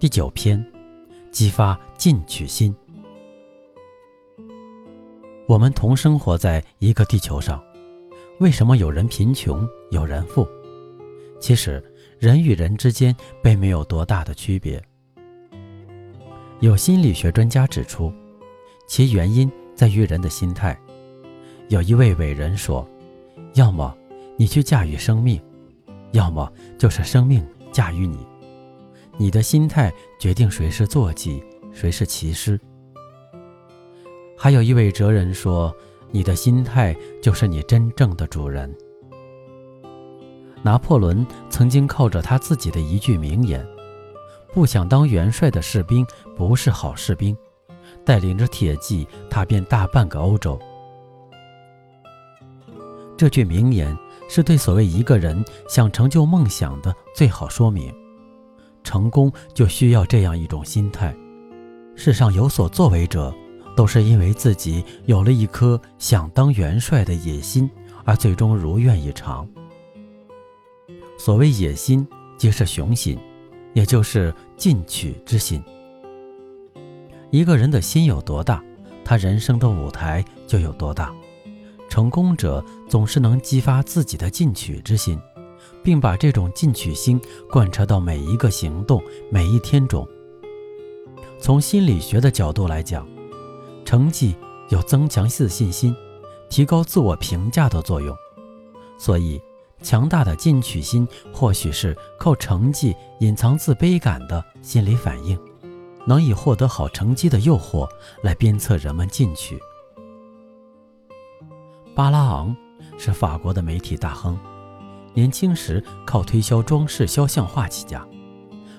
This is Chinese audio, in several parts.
第九篇，激发进取心。我们同生活在一个地球上，为什么有人贫穷，有人富？其实，人与人之间并没有多大的区别。有心理学专家指出，其原因在于人的心态。有一位伟人说：“要么你去驾驭生命，要么就是生命驾驭你。”你的心态决定谁是坐骑，谁是骑师。还有一位哲人说：“你的心态就是你真正的主人。”拿破仑曾经靠着他自己的一句名言：“不想当元帅的士兵不是好士兵。”带领着铁骑踏遍大半个欧洲。这句名言是对所谓一个人想成就梦想的最好说明。成功就需要这样一种心态。世上有所作为者，都是因为自己有了一颗想当元帅的野心，而最终如愿以偿。所谓野心，即是雄心，也就是进取之心。一个人的心有多大，他人生的舞台就有多大。成功者总是能激发自己的进取之心。并把这种进取心贯彻到每一个行动、每一天中。从心理学的角度来讲，成绩有增强自信心、提高自我评价的作用。所以，强大的进取心或许是靠成绩隐藏自卑感的心理反应，能以获得好成绩的诱惑来鞭策人们进取。巴拉昂是法国的媒体大亨。年轻时靠推销装饰肖像画起家，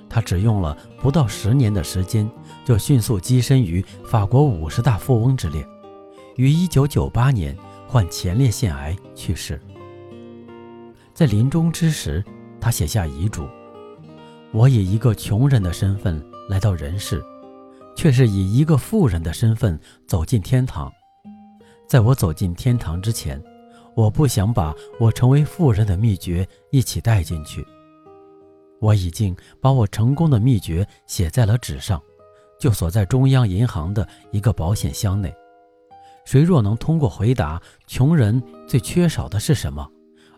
他只用了不到十年的时间，就迅速跻身于法国五十大富翁之列。于一九九八年患前列腺癌去世。在临终之时，他写下遗嘱：“我以一个穷人的身份来到人世，却是以一个富人的身份走进天堂。在我走进天堂之前。”我不想把我成为富人的秘诀一起带进去。我已经把我成功的秘诀写在了纸上，就锁在中央银行的一个保险箱内。谁若能通过回答穷人最缺少的是什么，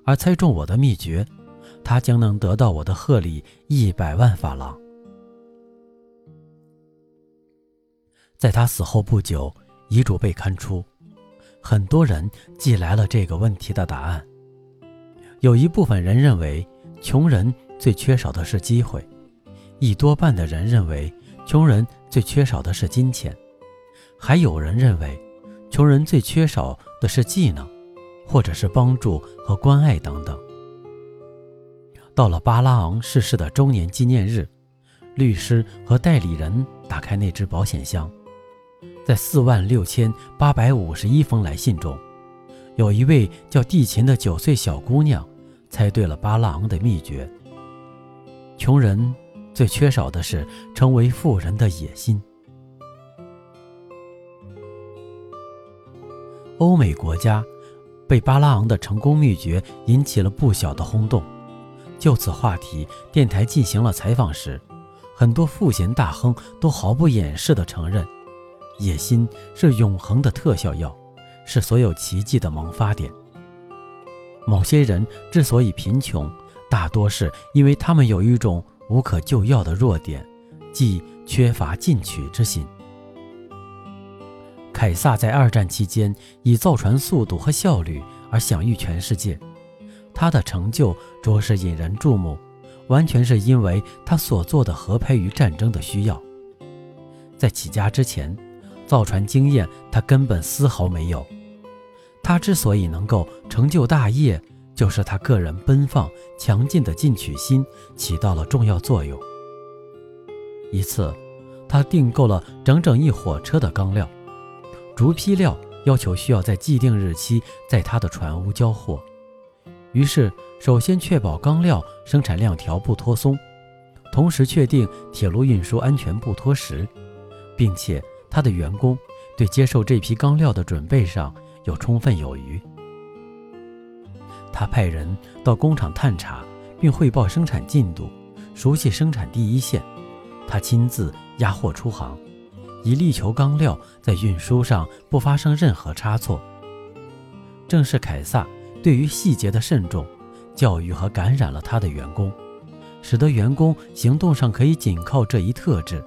而猜中我的秘诀，他将能得到我的贺礼一百万法郎。在他死后不久，遗嘱被刊出。很多人寄来了这个问题的答案。有一部分人认为，穷人最缺少的是机会；一多半的人认为，穷人最缺少的是金钱；还有人认为，穷人最缺少的是技能，或者是帮助和关爱等等。到了巴拉昂逝世的周年纪念日，律师和代理人打开那只保险箱。在四万六千八百五十一封来信中，有一位叫蒂琴的九岁小姑娘猜对了巴拉昂的秘诀：穷人最缺少的是成为富人的野心。欧美国家被巴拉昂的成功秘诀引起了不小的轰动。就此话题，电台进行了采访时，很多富闲大亨都毫不掩饰地承认。野心是永恒的特效药，是所有奇迹的萌发点。某些人之所以贫穷，大多是因为他们有一种无可救药的弱点，即缺乏进取之心。凯撒在二战期间以造船速度和效率而享誉全世界，他的成就着实引人注目，完全是因为他所做的合拍于战争的需要。在起家之前。造船经验，他根本丝毫没有。他之所以能够成就大业，就是他个人奔放强劲的进取心起到了重要作用。一次，他订购了整整一火车的钢料，逐批料要求需要在既定日期在他的船坞交货。于是，首先确保钢料生产量条不脱松，同时确定铁路运输安全不脱实，并且他的员工对接受这批钢料的准备上有充分有余。他派人到工厂探查，并汇报生产进度，熟悉生产第一线。他亲自押货出航，以力求钢料在运输上不发生任何差错。正是凯撒对于细节的慎重，教育和感染了他的员工，使得员工行动上可以仅靠这一特质。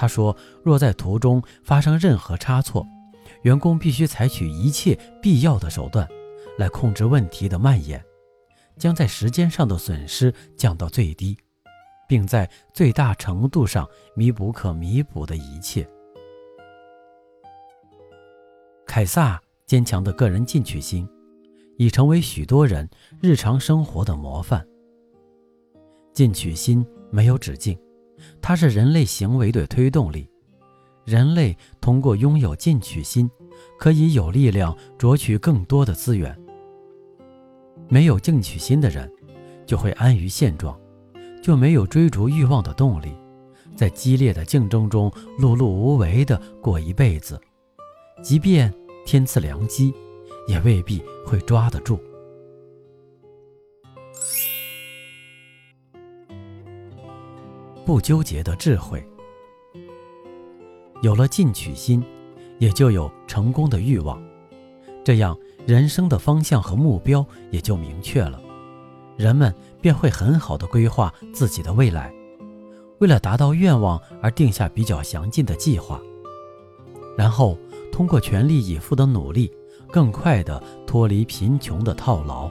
他说：“若在途中发生任何差错，员工必须采取一切必要的手段。”来控制问题的蔓延，将在时间上的损失降到最低，并在最大程度上弥补可弥补的一切。凯撒坚强的个人进取心，已成为许多人日常生活的模范。进取心没有止境，它是人类行为的推动力。人类通过拥有进取心，可以有力量夺取更多的资源。没有进取心的人，就会安于现状，就没有追逐欲望的动力，在激烈的竞争中碌碌无为地过一辈子，即便天赐良机，也未必会抓得住。不纠结的智慧，有了进取心，也就有成功的欲望，这样。人生的方向和目标也就明确了，人们便会很好的规划自己的未来，为了达到愿望而定下比较详尽的计划，然后通过全力以赴的努力，更快的脱离贫穷的套牢。